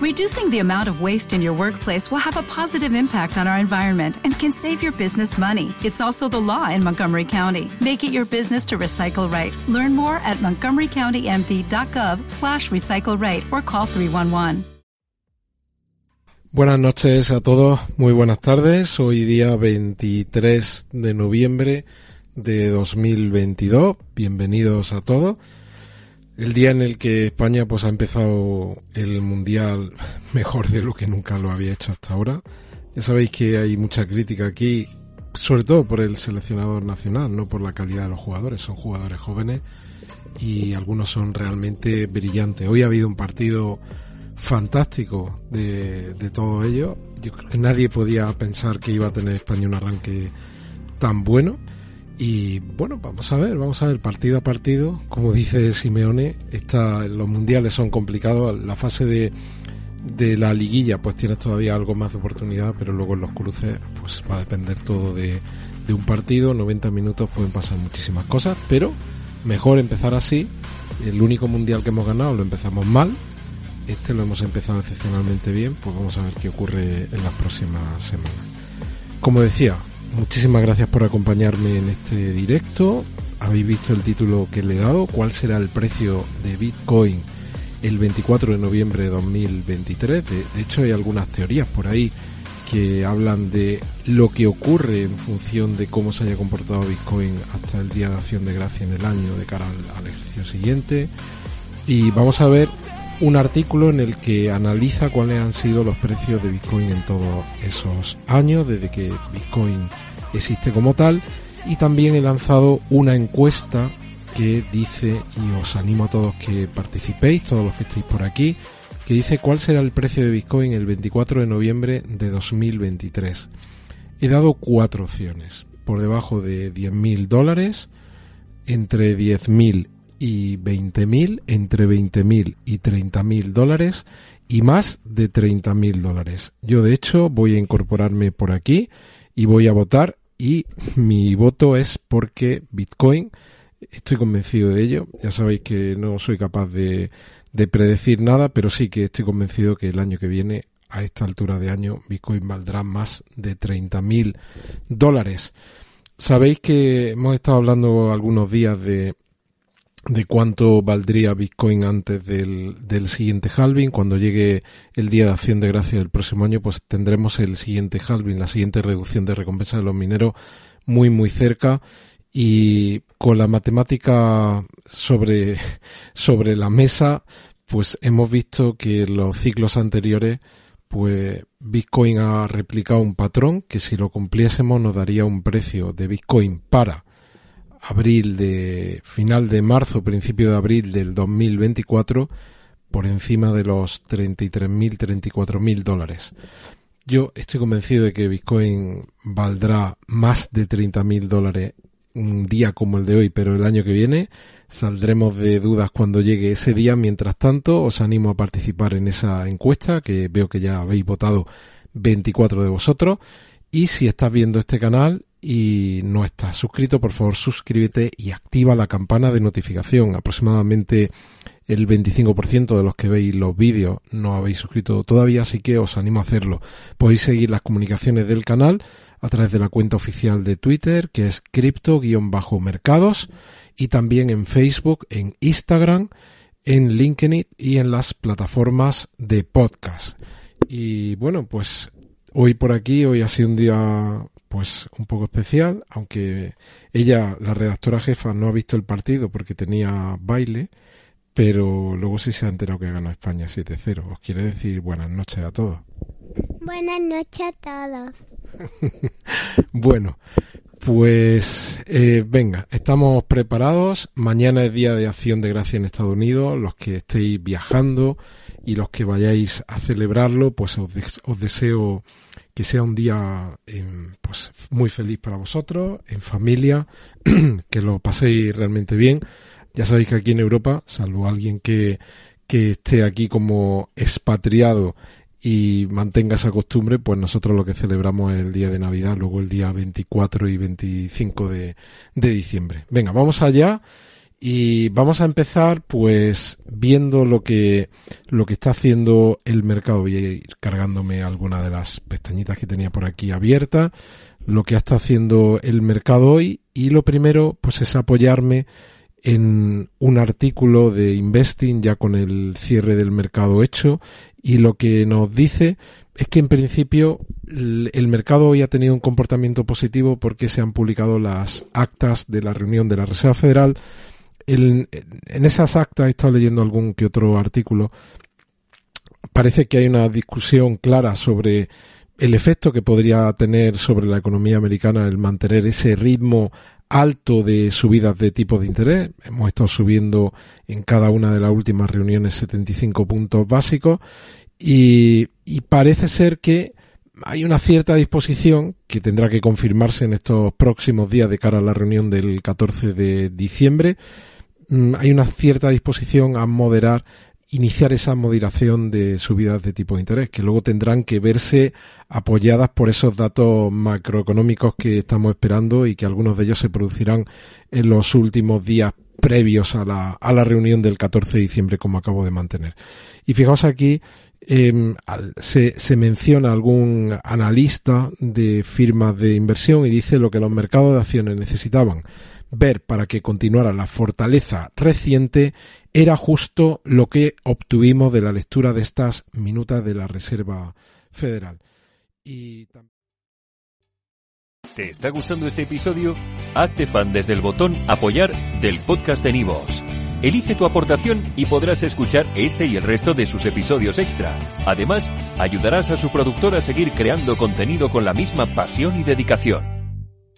Reducing the amount of waste in your workplace will have a positive impact on our environment and can save your business money. It's also the law in Montgomery County. Make it your business to recycle right. Learn more at montgomerycountymd.gov slash recycle right or call 311. Buenas noches a todos, muy buenas tardes. Hoy día 23 de noviembre de 2022. Bienvenidos a todos. El día en el que España pues ha empezado el mundial mejor de lo que nunca lo había hecho hasta ahora. Ya sabéis que hay mucha crítica aquí, sobre todo por el seleccionador nacional, no por la calidad de los jugadores. Son jugadores jóvenes y algunos son realmente brillantes. Hoy ha habido un partido fantástico de, de todo ello. Yo creo que nadie podía pensar que iba a tener España un arranque tan bueno y bueno, vamos a ver, vamos a ver partido a partido. Como dice Simeone, está, los mundiales son complicados. La fase de, de la liguilla, pues tienes todavía algo más de oportunidad, pero luego en los cruces, pues va a depender todo de, de un partido. 90 minutos pueden pasar muchísimas cosas, pero mejor empezar así. El único mundial que hemos ganado lo empezamos mal. Este lo hemos empezado excepcionalmente bien, pues vamos a ver qué ocurre en las próximas semanas. Como decía, Muchísimas gracias por acompañarme en este directo. Habéis visto el título que le he dado, cuál será el precio de Bitcoin el 24 de noviembre de 2023. De, hecho, hay algunas teorías por ahí que hablan de lo que ocurre en función de cómo se haya comportado Bitcoin hasta el día de acción de gracia en el año de cara al, al ejercicio siguiente. Y vamos a ver un artículo en el que analiza cuáles han sido los precios de Bitcoin en todos esos años, desde que Bitcoin existe como tal, y también he lanzado una encuesta que dice, y os animo a todos que participéis, todos los que estéis por aquí, que dice cuál será el precio de Bitcoin el 24 de noviembre de 2023. He dado cuatro opciones, por debajo de 10.000 dólares, entre 10.000 y 20.000, entre 20.000 y 30.000 dólares y más de 30.000 dólares. Yo de hecho voy a incorporarme por aquí y voy a votar y mi voto es porque Bitcoin, estoy convencido de ello, ya sabéis que no soy capaz de, de predecir nada, pero sí que estoy convencido que el año que viene a esta altura de año Bitcoin valdrá más de 30.000 dólares. Sabéis que hemos estado hablando algunos días de de cuánto valdría Bitcoin antes del, del, siguiente halving. Cuando llegue el día de acción de gracia del próximo año, pues tendremos el siguiente halving, la siguiente reducción de recompensa de los mineros muy, muy cerca. Y con la matemática sobre, sobre la mesa, pues hemos visto que en los ciclos anteriores, pues Bitcoin ha replicado un patrón que si lo cumpliésemos nos daría un precio de Bitcoin para abril de final de marzo, principio de abril del 2024 por encima de los 33.000, 34.000 dólares. Yo estoy convencido de que Bitcoin valdrá más de 30.000 dólares un día como el de hoy, pero el año que viene saldremos de dudas cuando llegue ese día. Mientras tanto, os animo a participar en esa encuesta que veo que ya habéis votado 24 de vosotros. Y si estás viendo este canal y no estás suscrito, por favor suscríbete y activa la campana de notificación. Aproximadamente el 25% de los que veis los vídeos no habéis suscrito todavía, así que os animo a hacerlo. Podéis seguir las comunicaciones del canal a través de la cuenta oficial de Twitter, que es cripto-mercados, y también en Facebook, en Instagram, en LinkedIn y en las plataformas de podcast. Y bueno, pues hoy por aquí, hoy ha sido un día pues un poco especial, aunque ella, la redactora jefa, no ha visto el partido porque tenía baile, pero luego sí se ha enterado que ganó España 7-0. Os quiere decir buenas noches a todos. Buenas noches a todos. bueno, pues eh, venga, estamos preparados. Mañana es día de acción de gracia en Estados Unidos. Los que estéis viajando y los que vayáis a celebrarlo, pues os, os deseo que sea un día em, pues muy feliz para vosotros, en familia, que lo paséis realmente bien. Ya sabéis que aquí en Europa, salvo alguien que, que esté aquí como expatriado y mantenga esa costumbre, pues nosotros lo que celebramos es el día de Navidad, luego el día 24 y 25 de, de diciembre. Venga, vamos allá Y vamos a empezar pues viendo lo que, lo que está haciendo el mercado. Voy a ir cargándome alguna de las pestañitas que tenía por aquí abiertas. Lo que está haciendo el mercado hoy. Y lo primero pues es apoyarme en un artículo de Investing ya con el cierre del mercado hecho y lo que nos dice es que en principio el mercado hoy ha tenido un comportamiento positivo porque se han publicado las actas de la reunión de la Reserva Federal en esas actas he estado leyendo algún que otro artículo. Parece que hay una discusión clara sobre el efecto que podría tener sobre la economía americana el mantener ese ritmo alto de subidas de tipo de interés. Hemos estado subiendo en cada una de las últimas reuniones 75 puntos básicos y, y parece ser que hay una cierta disposición que tendrá que confirmarse en estos próximos días de cara a la reunión del 14 de diciembre. Mm, hay una cierta disposición a moderar iniciar esa moderación de subidas de tipo de interés, que luego tendrán que verse apoyadas por esos datos macroeconómicos que estamos esperando y que algunos de ellos se producirán en los últimos días previos a la, a la reunión del 14 de diciembre, como acabo de mantener. Y fijaos aquí, eh, se, se, menciona algún analista de firmas de inversión y dice lo que los mercados de acciones necesitaban ver para que continuara la fortaleza reciente era justo lo que obtuvimos de la lectura de estas minutas de la Reserva Federal. Y ¿Te está gustando este episodio? Hazte fan desde el botón apoyar del podcast de Nivos. Elige tu aportación y podrás escuchar este y el resto de sus episodios extra. Además, ayudarás a su productor a seguir creando contenido con la misma pasión y dedicación.